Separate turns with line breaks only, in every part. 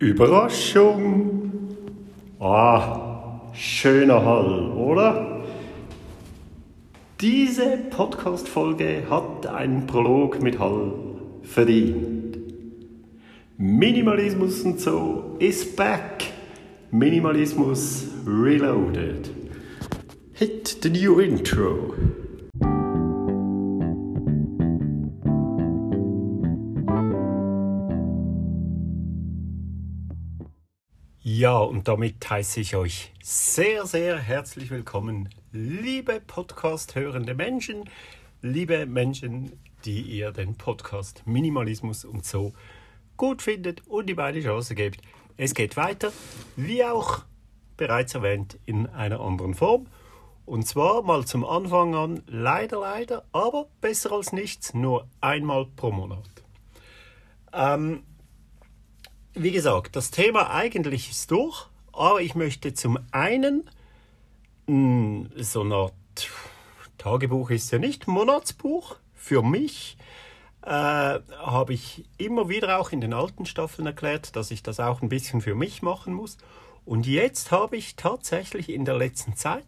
Überraschung! Ah, schöner Hall, oder? Diese Podcast-Folge hat einen Prolog mit Hall verdient. Minimalismus und so ist back. Minimalismus reloaded. Hit the new intro. Ja, und damit heiße ich euch sehr, sehr herzlich willkommen, liebe Podcast-hörende Menschen, liebe Menschen, die ihr den Podcast Minimalismus und so gut findet und ihm eine Chance gebt. Es geht weiter, wie auch bereits erwähnt, in einer anderen Form. Und zwar mal zum Anfang an, leider, leider, aber besser als nichts, nur einmal pro Monat. Ähm, wie gesagt, das Thema eigentlich ist durch, aber ich möchte zum einen mh, so eine Art Tagebuch ist ja nicht, Monatsbuch für mich. Äh, habe ich immer wieder auch in den alten Staffeln erklärt, dass ich das auch ein bisschen für mich machen muss. Und jetzt habe ich tatsächlich in der letzten Zeit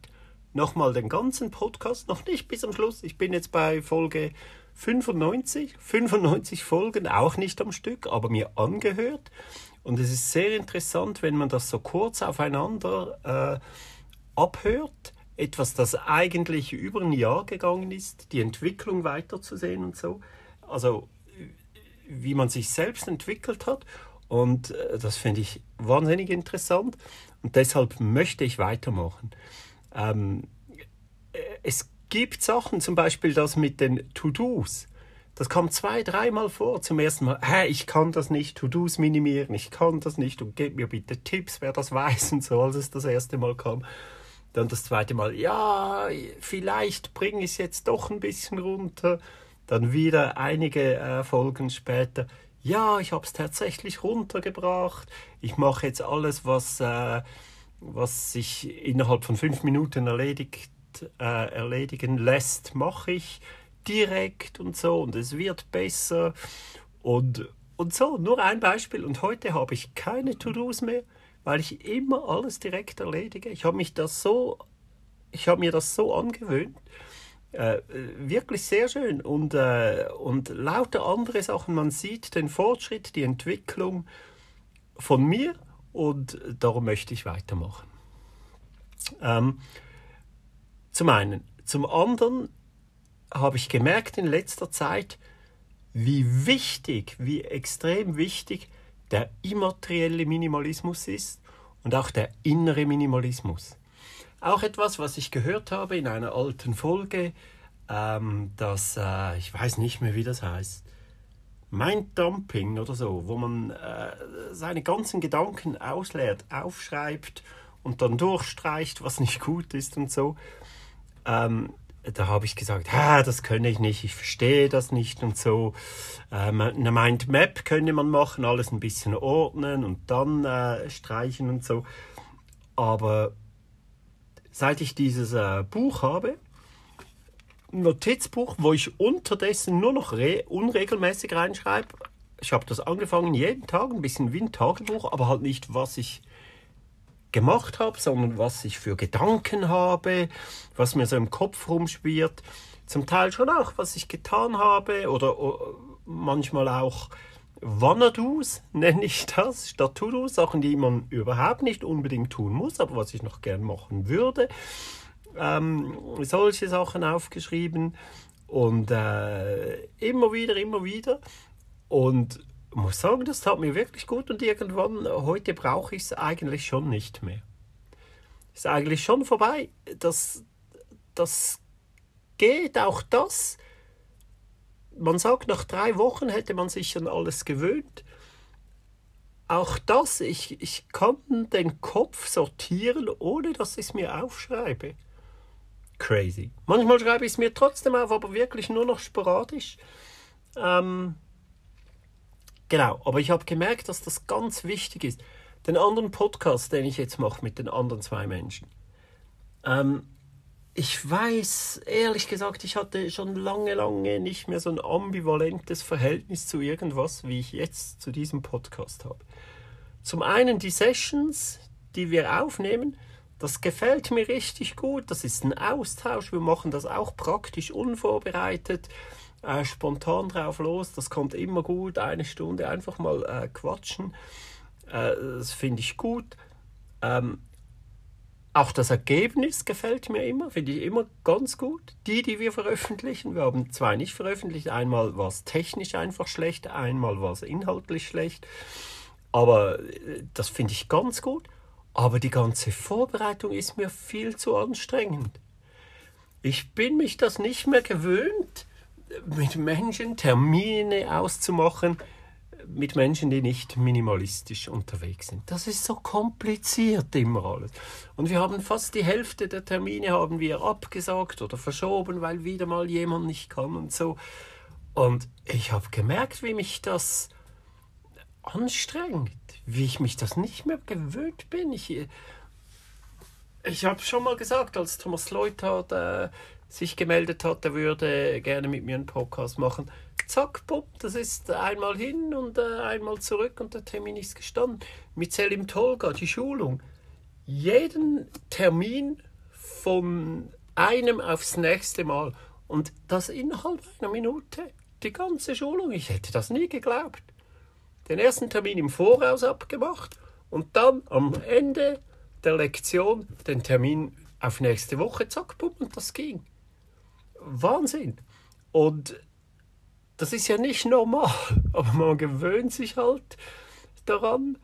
nochmal den ganzen Podcast, noch nicht bis zum Schluss, ich bin jetzt bei Folge 95, 95 Folgen, auch nicht am Stück, aber mir angehört. Und es ist sehr interessant, wenn man das so kurz aufeinander äh, abhört. Etwas, das eigentlich über ein Jahr gegangen ist, die Entwicklung weiterzusehen und so. Also, wie man sich selbst entwickelt hat. Und äh, das finde ich wahnsinnig interessant. Und deshalb möchte ich weitermachen. Ähm, äh, es gibt Sachen, zum Beispiel das mit den To-Dos. Das kommt zwei, dreimal vor. Zum ersten Mal, hey, ich kann das nicht, To-Dos minimieren, ich kann das nicht und gebt mir bitte Tipps, wer das weiß und so, als es das erste Mal kam. Dann das zweite Mal, ja, vielleicht bringe ich es jetzt doch ein bisschen runter. Dann wieder einige äh, Folgen später, ja, ich habe es tatsächlich runtergebracht. Ich mache jetzt alles, was, äh, was sich innerhalb von fünf Minuten erledigt äh, erledigen lässt, mache ich direkt und so und es wird besser und, und so. Nur ein Beispiel und heute habe ich keine To-Dos mehr, weil ich immer alles direkt erledige. Ich habe mich das so, ich habe mir das so angewöhnt. Äh, wirklich sehr schön und, äh, und lauter andere Sachen. Man sieht den Fortschritt, die Entwicklung von mir und darum möchte ich weitermachen. Ähm, zum einen. Zum anderen habe ich gemerkt in letzter Zeit, wie wichtig, wie extrem wichtig der immaterielle Minimalismus ist und auch der innere Minimalismus. Auch etwas, was ich gehört habe in einer alten Folge, ähm, das, äh, ich weiß nicht mehr, wie das heißt, Minddumping oder so, wo man äh, seine ganzen Gedanken ausleert, aufschreibt und dann durchstreicht, was nicht gut ist und so. Ähm, da habe ich gesagt, das könne ich nicht, ich verstehe das nicht und so. Ähm, eine Mindmap könnte man machen, alles ein bisschen ordnen und dann äh, streichen und so. Aber seit ich dieses äh, Buch habe, ein Notizbuch, wo ich unterdessen nur noch unregelmäßig reinschreibe, ich habe das angefangen jeden Tag, ein bisschen wie ein Tagebuch, aber halt nicht, was ich gemacht habe, sondern was ich für Gedanken habe, was mir so im Kopf rumschwirrt. Zum Teil schon auch, was ich getan habe oder, manchmal auch Wannadoos, nenne ich das, statt To-Dos, Sachen, die man überhaupt nicht unbedingt tun muss, aber was ich noch gern machen würde. Ähm, solche Sachen aufgeschrieben und äh, immer wieder, immer wieder. Und muss sagen, das tat mir wirklich gut und irgendwann, heute brauche ich es eigentlich schon nicht mehr. Ist eigentlich schon vorbei. Das, das geht, auch das. Man sagt, nach drei Wochen hätte man sich an alles gewöhnt. Auch das, ich, ich kann den Kopf sortieren, ohne dass ich es mir aufschreibe. Crazy. Manchmal schreibe ich es mir trotzdem auf, aber wirklich nur noch sporadisch. Ähm, Genau, aber ich habe gemerkt, dass das ganz wichtig ist. Den anderen Podcast, den ich jetzt mache mit den anderen zwei Menschen. Ähm, ich weiß, ehrlich gesagt, ich hatte schon lange, lange nicht mehr so ein ambivalentes Verhältnis zu irgendwas, wie ich jetzt zu diesem Podcast habe. zum einen die Sessions, die wir aufnehmen, das gefällt mir richtig gut. Das ist ein Austausch. Wir machen das auch praktisch unvorbereitet, äh, spontan drauf los. Das kommt immer gut. Eine Stunde einfach mal äh, quatschen. Äh, das finde ich gut. Ähm, auch das Ergebnis gefällt mir immer, finde ich immer ganz gut. Die, die wir veröffentlichen, wir haben zwei nicht veröffentlicht. Einmal war es technisch einfach schlecht, einmal war es inhaltlich schlecht. Aber äh, das finde ich ganz gut. Aber die ganze Vorbereitung ist mir viel zu anstrengend. Ich bin mich das nicht mehr gewöhnt, mit Menschen Termine auszumachen, mit Menschen, die nicht minimalistisch unterwegs sind. Das ist so kompliziert immer alles. Und wir haben fast die Hälfte der Termine haben wir abgesagt oder verschoben, weil wieder mal jemand nicht kann und so. Und ich habe gemerkt, wie mich das anstrengend, wie ich mich das nicht mehr gewöhnt bin. Ich, ich habe schon mal gesagt, als Thomas Leuthard äh, sich gemeldet hat, er würde gerne mit mir einen Podcast machen. Zack, bumm, das ist einmal hin und äh, einmal zurück und der Termin ist gestanden. Mit Selim Tolga, die Schulung. Jeden Termin von einem aufs nächste Mal. Und das innerhalb einer Minute. Die ganze Schulung. Ich hätte das nie geglaubt den ersten Termin im Voraus abgemacht und dann am Ende der Lektion den Termin auf nächste Woche, zack, bumm, und das ging. Wahnsinn. Und das ist ja nicht normal, aber man gewöhnt sich halt daran.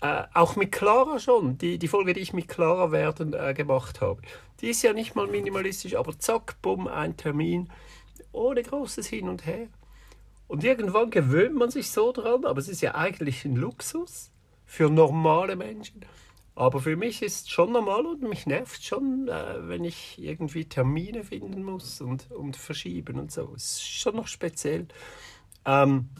Äh, auch mit Clara schon, die, die Folge, die ich mit Clara werden äh, gemacht habe, die ist ja nicht mal minimalistisch, aber zack, bumm, ein Termin, ohne großes Hin und Her. Und irgendwann gewöhnt man sich so dran, aber es ist ja eigentlich ein Luxus für normale Menschen. Aber für mich ist es schon normal und mich nervt schon, äh, wenn ich irgendwie Termine finden muss und, und verschieben und so. Es ist schon noch speziell. Ähm,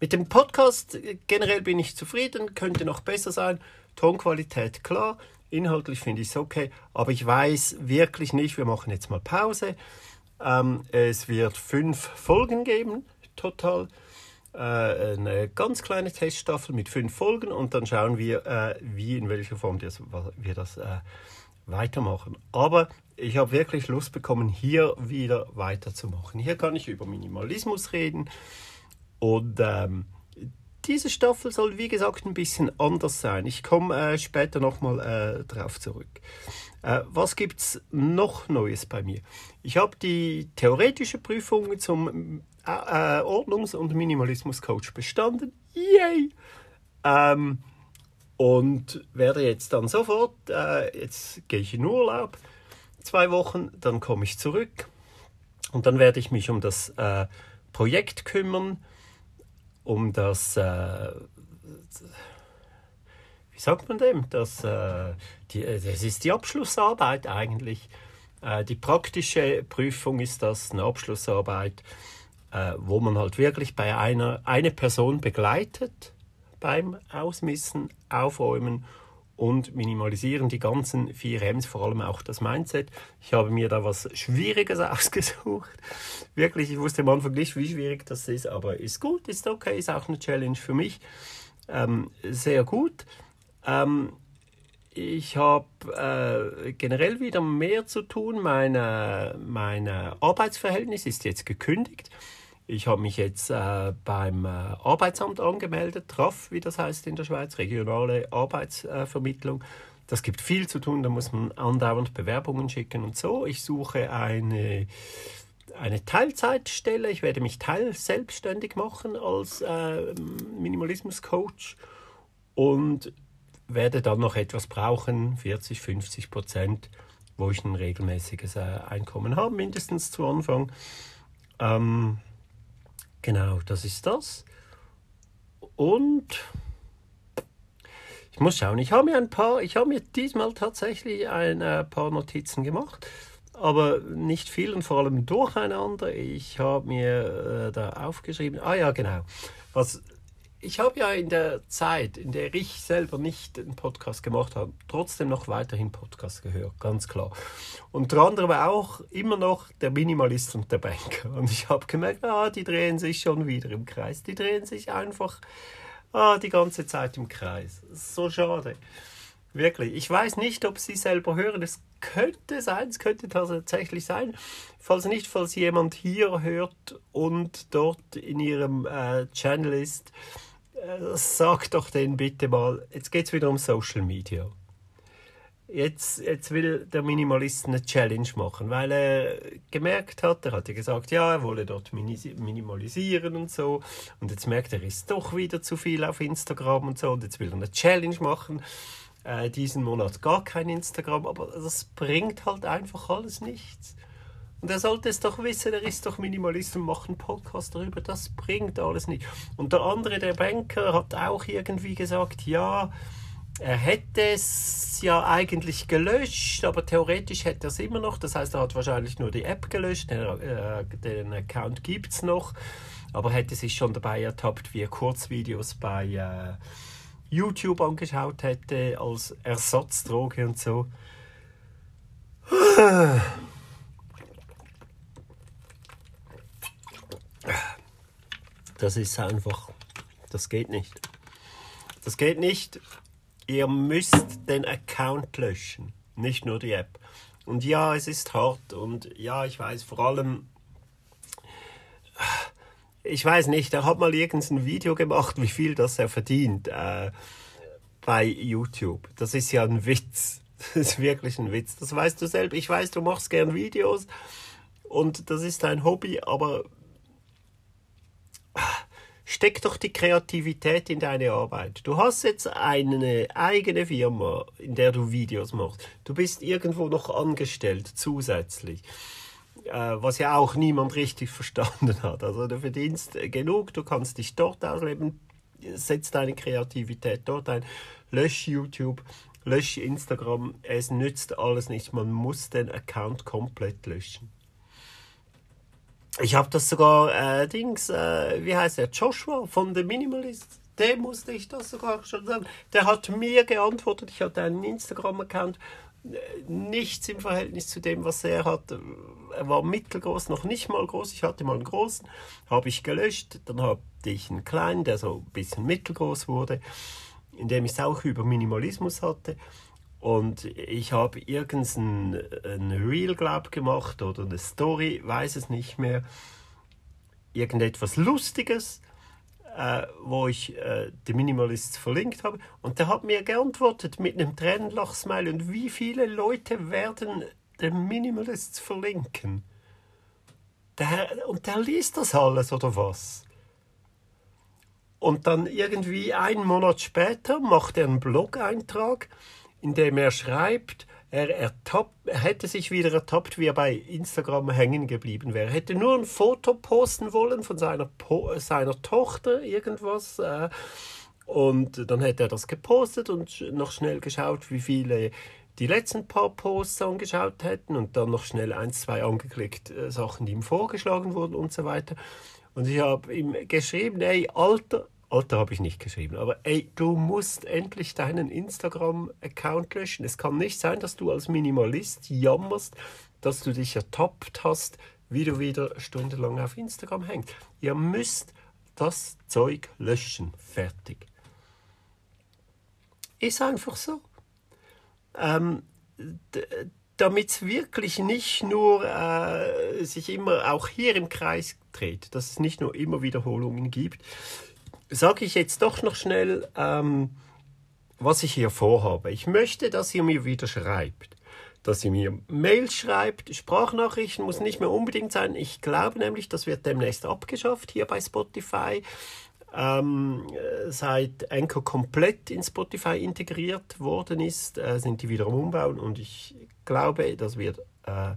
mit dem Podcast äh, generell bin ich zufrieden, könnte noch besser sein. Tonqualität klar, inhaltlich finde ich es okay, aber ich weiß wirklich nicht, wir machen jetzt mal Pause. Ähm, es wird fünf Folgen geben, total. Äh, eine ganz kleine Teststaffel mit fünf Folgen und dann schauen wir, äh, wie, in welcher Form das, wir das äh, weitermachen. Aber ich habe wirklich Lust bekommen, hier wieder weiterzumachen. Hier kann ich über Minimalismus reden und ähm, diese Staffel soll, wie gesagt, ein bisschen anders sein. Ich komme äh, später nochmal äh, drauf zurück. Äh, was gibt es noch Neues bei mir? Ich habe die theoretische Prüfung zum äh, Ordnungs- und Minimalismus-Coach bestanden. Yay! Ähm, und werde jetzt dann sofort, äh, jetzt gehe ich in Urlaub, zwei Wochen, dann komme ich zurück und dann werde ich mich um das äh, Projekt kümmern um das, äh, wie sagt man dem, das, äh, die, das ist die Abschlussarbeit eigentlich. Äh, die praktische Prüfung ist das, eine Abschlussarbeit, wo man halt wirklich bei einer eine Person begleitet beim Ausmissen, Aufräumen und minimalisieren die ganzen vier M's, vor allem auch das Mindset. Ich habe mir da was Schwieriges ausgesucht. Wirklich, ich wusste am Anfang nicht, wie schwierig das ist, aber ist gut, ist okay, ist auch eine Challenge für mich. Ähm, sehr gut. Ähm, ich habe äh, generell wieder mehr zu tun. Mein meine Arbeitsverhältnis ist jetzt gekündigt. Ich habe mich jetzt äh, beim äh, Arbeitsamt angemeldet, TRAF, wie das heißt in der Schweiz, regionale Arbeitsvermittlung. Das gibt viel zu tun, da muss man andauernd Bewerbungen schicken und so. Ich suche eine, eine Teilzeitstelle, ich werde mich teil selbstständig machen als äh, Minimalismus-Coach und werde dann noch etwas brauchen, 40, 50 Prozent, wo ich ein regelmäßiges äh, Einkommen habe, mindestens zu Anfang. Ähm, Genau, das ist das. Und ich muss schauen, ich habe mir ein paar, ich habe mir diesmal tatsächlich ein äh, paar Notizen gemacht, aber nicht viel und vor allem durcheinander. Ich habe mir äh, da aufgeschrieben, ah ja, genau, was ich habe ja in der Zeit, in der ich selber nicht einen Podcast gemacht habe, trotzdem noch weiterhin Podcast gehört, ganz klar. Unter anderem auch immer noch der Minimalist und der Banker. Und ich habe gemerkt, ah, die drehen sich schon wieder im Kreis. Die drehen sich einfach ah, die ganze Zeit im Kreis. So schade. Wirklich. Ich weiß nicht, ob Sie selber hören. Es könnte sein, es könnte tatsächlich sein. Falls nicht, falls jemand hier hört und dort in Ihrem äh, Channel ist, äh, sagt doch denen bitte mal, jetzt geht es wieder um Social Media. Jetzt, jetzt will der Minimalist eine Challenge machen, weil er gemerkt hat, er hatte gesagt, ja, er wolle dort minimalisieren und so. Und jetzt merkt er, er ist doch wieder zu viel auf Instagram und so. Und jetzt will er eine Challenge machen. Äh, diesen Monat gar kein Instagram, aber das bringt halt einfach alles nichts. Und er sollte es doch wissen, er ist doch Minimalist und macht einen Podcast darüber. Das bringt alles nicht. Und der andere, der Banker, hat auch irgendwie gesagt, ja, er hätte es ja eigentlich gelöscht, aber theoretisch hätte er es immer noch. Das heißt, er hat wahrscheinlich nur die App gelöscht, den, äh, den Account gibt es noch, aber hätte sich schon dabei ertappt, wie er Kurzvideos bei äh, YouTube angeschaut hätte als Ersatzdroge und so. Das ist einfach, das geht nicht. Das geht nicht ihr müsst den Account löschen, nicht nur die App. Und ja, es ist hart und ja, ich weiß vor allem, ich weiß nicht, er hat mal irgendein Video gemacht, wie viel das er verdient äh, bei YouTube. Das ist ja ein Witz. Das ist wirklich ein Witz. Das weißt du selbst. Ich weiß, du machst gern Videos und das ist dein Hobby, aber steck doch die Kreativität in deine Arbeit. Du hast jetzt eine eigene Firma, in der du Videos machst. Du bist irgendwo noch angestellt zusätzlich. Äh, was ja auch niemand richtig verstanden hat. Also du verdienst genug, du kannst dich dort ausleben, setz deine Kreativität dort ein, lösch YouTube, lösch Instagram, es nützt alles nicht. Man muss den Account komplett löschen. Ich habe das sogar, äh, Dings, äh, wie heißt der, Joshua von The Minimalist, dem musste ich das sogar schon sagen. Der hat mir geantwortet, ich hatte einen Instagram-Account, äh, nichts im Verhältnis zu dem, was er hat. Er war mittelgroß, noch nicht mal groß. Ich hatte mal einen großen, habe ich gelöscht. Dann hatte ich einen kleinen, der so ein bisschen mittelgroß wurde, in dem ich es auch über Minimalismus hatte. Und ich habe irgendein ein Reel, glaub, gemacht oder eine Story, weiß es nicht mehr. Irgendetwas Lustiges, äh, wo ich äh, die Minimalists verlinkt habe. Und der hat mir geantwortet mit einem Tränenlachsmile. Und wie viele Leute werden den Minimalists verlinken? Der, und der liest das alles, oder was? Und dann irgendwie einen Monat später macht er einen Blog-Eintrag indem er schreibt, er, ertappt, er hätte sich wieder ertappt, wie er bei Instagram hängen geblieben wäre. Er hätte nur ein Foto posten wollen von seiner, po seiner Tochter, irgendwas. Äh, und dann hätte er das gepostet und noch schnell geschaut, wie viele die letzten paar Posts angeschaut hätten und dann noch schnell ein, zwei angeklickt, äh, Sachen, die ihm vorgeschlagen wurden und so weiter. Und ich habe ihm geschrieben, ey, Alter, Alter habe ich nicht geschrieben, aber ey, du musst endlich deinen Instagram-Account löschen. Es kann nicht sein, dass du als Minimalist jammerst, dass du dich ertappt hast, wie du wieder stundenlang auf Instagram hängst. Ihr müsst das Zeug löschen. Fertig. Ist einfach so. Ähm, damit es wirklich nicht nur äh, sich immer auch hier im Kreis dreht, dass es nicht nur immer Wiederholungen gibt, sage ich jetzt doch noch schnell, ähm, was ich hier vorhabe. Ich möchte, dass ihr mir wieder schreibt. Dass ihr mir Mails schreibt, Sprachnachrichten muss nicht mehr unbedingt sein. Ich glaube nämlich, das wird demnächst abgeschafft hier bei Spotify. Ähm, seit Anchor komplett in Spotify integriert worden ist, äh, sind die wieder am Umbauen und ich glaube, das wird, äh,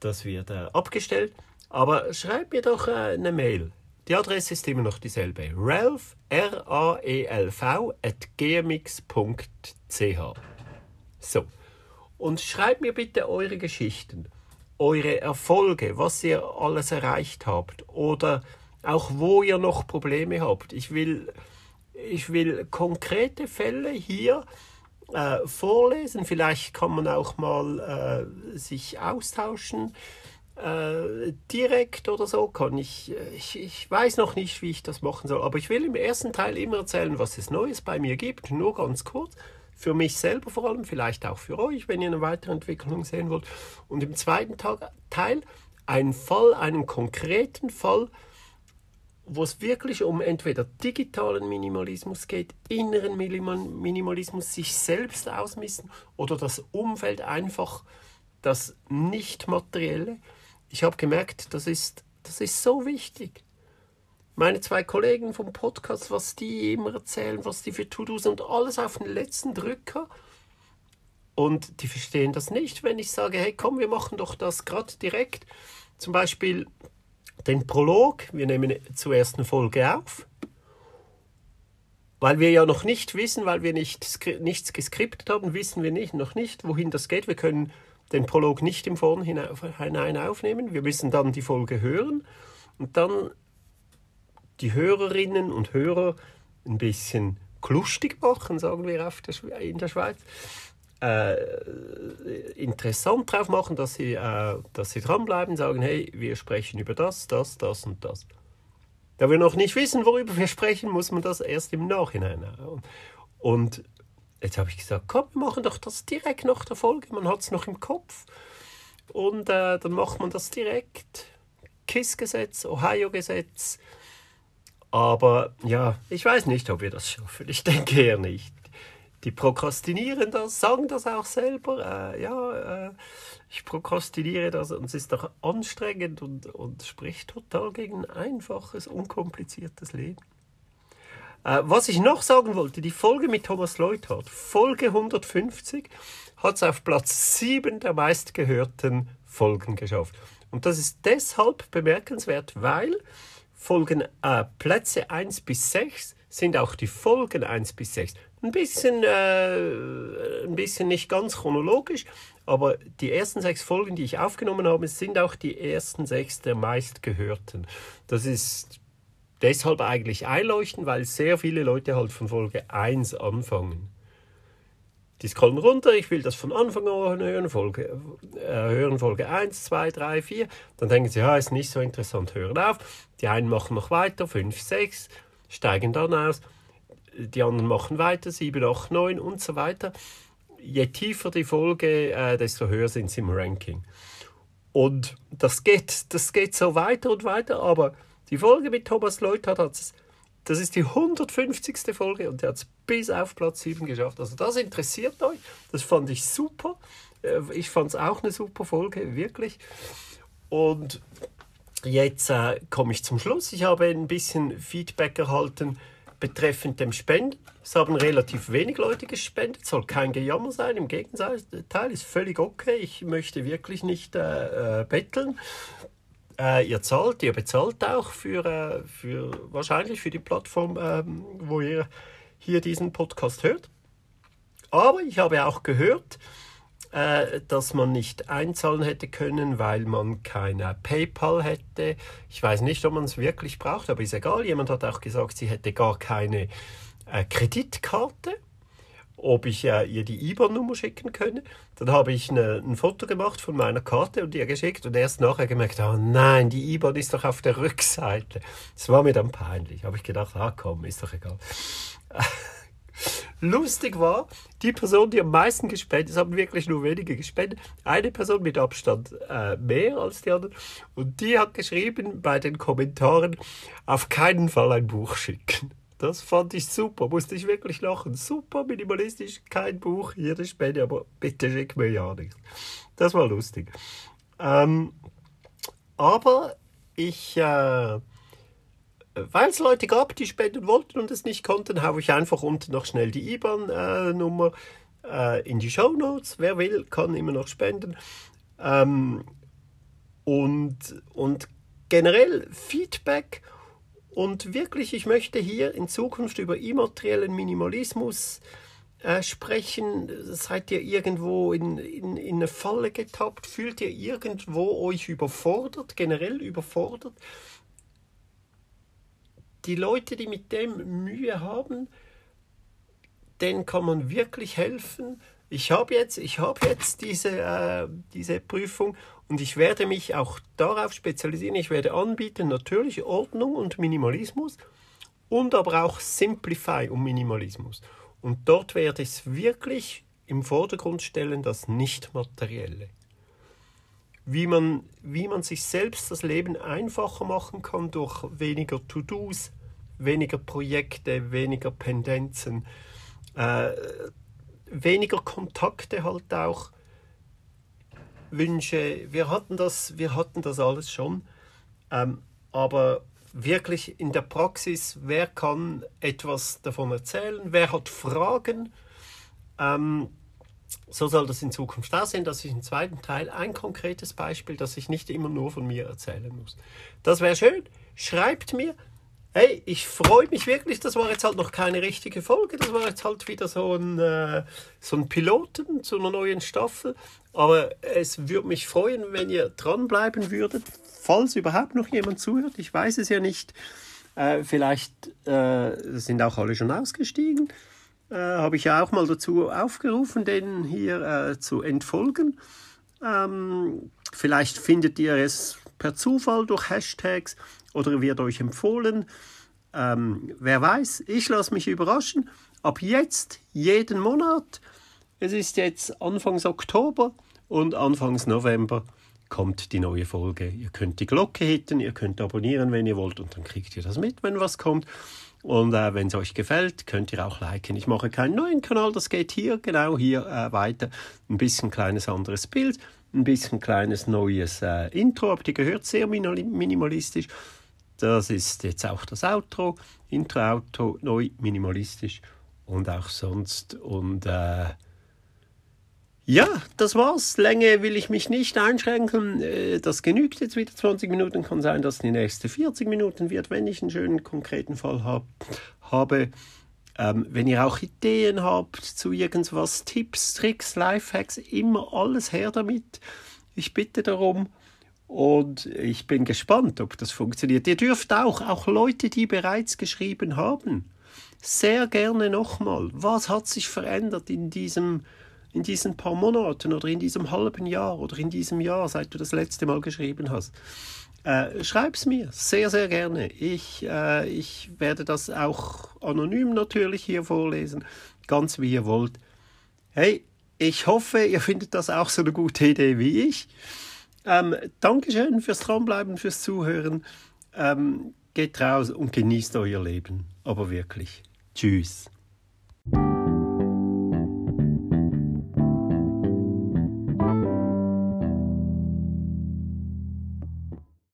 das wird äh, abgestellt. Aber schreibt mir doch äh, eine Mail. Die Adresse ist immer noch dieselbe. Ralph, R-A-E-L-V, at gmx.ch. So. Und schreibt mir bitte eure Geschichten, eure Erfolge, was ihr alles erreicht habt oder auch wo ihr noch Probleme habt. Ich will, ich will konkrete Fälle hier äh, vorlesen. Vielleicht kann man auch mal äh, sich austauschen äh, direkt oder so kann ich, ich, ich weiß noch nicht, wie ich das machen soll, aber ich will im ersten Teil immer erzählen, was es Neues bei mir gibt, nur ganz kurz. Für mich selber vor allem, vielleicht auch für euch, wenn ihr eine weitere Entwicklung sehen wollt. Und im zweiten Teil einen Fall, einen konkreten Fall, wo es wirklich um entweder digitalen Minimalismus geht, inneren Minimalismus, sich selbst ausmissen oder das Umfeld einfach das Nicht-Materielle. Ich habe gemerkt, das ist, das ist so wichtig. Meine zwei Kollegen vom Podcast, was die immer erzählen, was die für To-Dos und alles auf den letzten Drücker. Und die verstehen das nicht, wenn ich sage, hey komm, wir machen doch das gerade direkt. Zum Beispiel den Prolog. Wir nehmen zur ersten Folge auf. Weil wir ja noch nicht wissen, weil wir nicht, nichts geskriptet haben, wissen wir nicht, noch nicht, wohin das geht. Wir können den Prolog nicht im Vorhinein aufnehmen. Wir müssen dann die Folge hören und dann die Hörerinnen und Hörer ein bisschen klustig machen, sagen wir in der Schweiz äh, interessant drauf machen, dass sie, äh, dass sie dranbleiben, sagen, hey, wir sprechen über das, das, das und das. Da wir noch nicht wissen, worüber wir sprechen, muss man das erst im Nachhinein. Und jetzt habe ich gesagt, komm, wir machen doch das direkt nach der Folge. Man hat es noch im Kopf. Und äh, dann macht man das direkt. KISS-Gesetz, Ohio-Gesetz. Aber ja, ich weiß nicht, ob wir das schaffen. Ich denke eher nicht die prokrastinieren das, sagen das auch selber. Äh, ja, äh, ich prokrastiniere das und es ist doch anstrengend und, und spricht total gegen ein einfaches, unkompliziertes Leben. Äh, was ich noch sagen wollte, die Folge mit Thomas Leuthard, Folge 150, hat es auf Platz 7 der meistgehörten Folgen geschafft. Und das ist deshalb bemerkenswert, weil Folgen äh, Plätze 1 bis 6 sind auch die Folgen 1 bis 6 ein bisschen, äh, ein bisschen nicht ganz chronologisch, aber die ersten sechs Folgen, die ich aufgenommen habe, sind auch die ersten sechs der meistgehörten. Das ist deshalb eigentlich einleuchtend, weil sehr viele Leute halt von Folge 1 anfangen. Die scrollen runter, ich will das von Anfang an hören, Folge, äh, hören Folge 1, 2, 3, 4. Dann denken sie, ja, ist nicht so interessant, hören auf. Die einen machen noch weiter, 5, 6, steigen dann aus die anderen machen weiter, 7, 8, 9 und so weiter. Je tiefer die Folge, äh, desto höher sind sie im Ranking. Und das geht, das geht so weiter und weiter, aber die Folge mit Thomas Leuthard hat es, das ist die 150. Folge und er hat es bis auf Platz 7 geschafft. Also das interessiert euch, das fand ich super. Äh, ich fand es auch eine super Folge, wirklich. Und jetzt äh, komme ich zum Schluss. Ich habe ein bisschen Feedback erhalten betreffend dem Spenden. Es haben relativ wenig Leute gespendet, soll kein Gejammer sein. Im Gegenteil, ist völlig okay. Ich möchte wirklich nicht äh, äh, betteln. Äh, ihr zahlt, ihr bezahlt auch für, äh, für wahrscheinlich für die Plattform, ähm, wo ihr hier diesen Podcast hört. Aber ich habe auch gehört, äh, dass man nicht einzahlen hätte können, weil man kein PayPal hätte. Ich weiß nicht, ob man es wirklich braucht, aber ist egal. Jemand hat auch gesagt, sie hätte gar keine äh, Kreditkarte ob ich äh, ihr die IBAN-Nummer schicken könne. Dann habe ich eine, ein Foto gemacht von meiner Karte und ihr geschickt und erst nachher gemerkt, oh nein, die IBAN ist doch auf der Rückseite. Das war mir dann peinlich. Habe ich gedacht, ah komm, ist doch egal. Lustig war, die Person, die am meisten gespendet, es haben wirklich nur wenige gespendet, eine Person mit Abstand äh, mehr als die anderen, und die hat geschrieben bei den Kommentaren, auf keinen Fall ein Buch schicken. Das fand ich super, musste ich wirklich lachen. Super minimalistisch, kein Buch, die Spende, aber bitte schick mir ja nichts. Das war lustig. Ähm, aber ich äh, weil es Leute gab, die spenden wollten und es nicht konnten, habe ich einfach unten noch schnell die IBAN-Nummer äh, in die Show Notes. Wer will, kann immer noch spenden. Ähm, und, und generell Feedback und wirklich, ich möchte hier in Zukunft über immateriellen Minimalismus äh, sprechen. Seid ihr irgendwo in, in, in eine Falle getappt? Fühlt ihr irgendwo euch überfordert, generell überfordert? die Leute, die mit dem Mühe haben, denen kann man wirklich helfen. Ich habe jetzt, ich hab jetzt diese, äh, diese Prüfung und ich werde mich auch darauf spezialisieren. Ich werde anbieten natürlich Ordnung und Minimalismus und aber auch Simplify und Minimalismus. Und dort werde ich es wirklich im Vordergrund stellen, das Nicht-Materielle. Wie man, wie man sich selbst das Leben einfacher machen kann durch weniger To-Dos, weniger Projekte, weniger Pendenzen, äh, weniger Kontakte halt auch. Wünsche, wir hatten das, wir hatten das alles schon, ähm, aber wirklich in der Praxis, wer kann etwas davon erzählen, wer hat Fragen, ähm, so soll das in Zukunft aussehen, dass ich im zweiten Teil ein konkretes Beispiel, das ich nicht immer nur von mir erzählen muss. Das wäre schön. Schreibt mir, Hey, ich freue mich wirklich. Das war jetzt halt noch keine richtige Folge. Das war jetzt halt wieder so ein, äh, so ein Piloten zu einer neuen Staffel. Aber es würde mich freuen, wenn ihr dranbleiben würdet, falls überhaupt noch jemand zuhört. Ich weiß es ja nicht. Äh, vielleicht äh, sind auch alle schon ausgestiegen. Äh, Habe ich ja auch mal dazu aufgerufen, denen hier äh, zu entfolgen. Ähm, vielleicht findet ihr es per Zufall durch Hashtags oder wird euch empfohlen. Ähm, wer weiß, ich lasse mich überraschen. Ab jetzt, jeden Monat, es ist jetzt Anfangs Oktober und Anfangs November kommt die neue Folge. Ihr könnt die Glocke hitten, ihr könnt abonnieren, wenn ihr wollt und dann kriegt ihr das mit, wenn was kommt. Und äh, wenn es euch gefällt, könnt ihr auch liken. Ich mache keinen neuen Kanal, das geht hier, genau hier äh, weiter. Ein bisschen kleines anderes Bild, ein bisschen kleines neues äh, Intro, aber die gehört sehr minimalistisch. Das ist jetzt auch das Outro. Intro, Outro, neu, minimalistisch und auch sonst. Und äh, ja, das war's. Länge will ich mich nicht einschränken. Äh, das genügt jetzt wieder 20 Minuten. Kann sein, dass die nächste 40 Minuten wird, wenn ich einen schönen konkreten Fall hab, habe. Ähm, wenn ihr auch Ideen habt zu irgendwas, Tipps, Tricks, Lifehacks, immer alles her damit. Ich bitte darum. Und ich bin gespannt, ob das funktioniert. Ihr dürft auch, auch Leute, die bereits geschrieben haben, sehr gerne nochmal. Was hat sich verändert in diesem, in diesen paar Monaten oder in diesem halben Jahr oder in diesem Jahr, seit du das letzte Mal geschrieben hast? Äh, schreib's mir, sehr, sehr gerne. Ich, äh, ich werde das auch anonym natürlich hier vorlesen, ganz wie ihr wollt. Hey, ich hoffe, ihr findet das auch so eine gute Idee wie ich. Ähm, Dankeschön fürs Dranbleiben, fürs Zuhören. Ähm, geht raus und genießt euer Leben. Aber wirklich. Tschüss.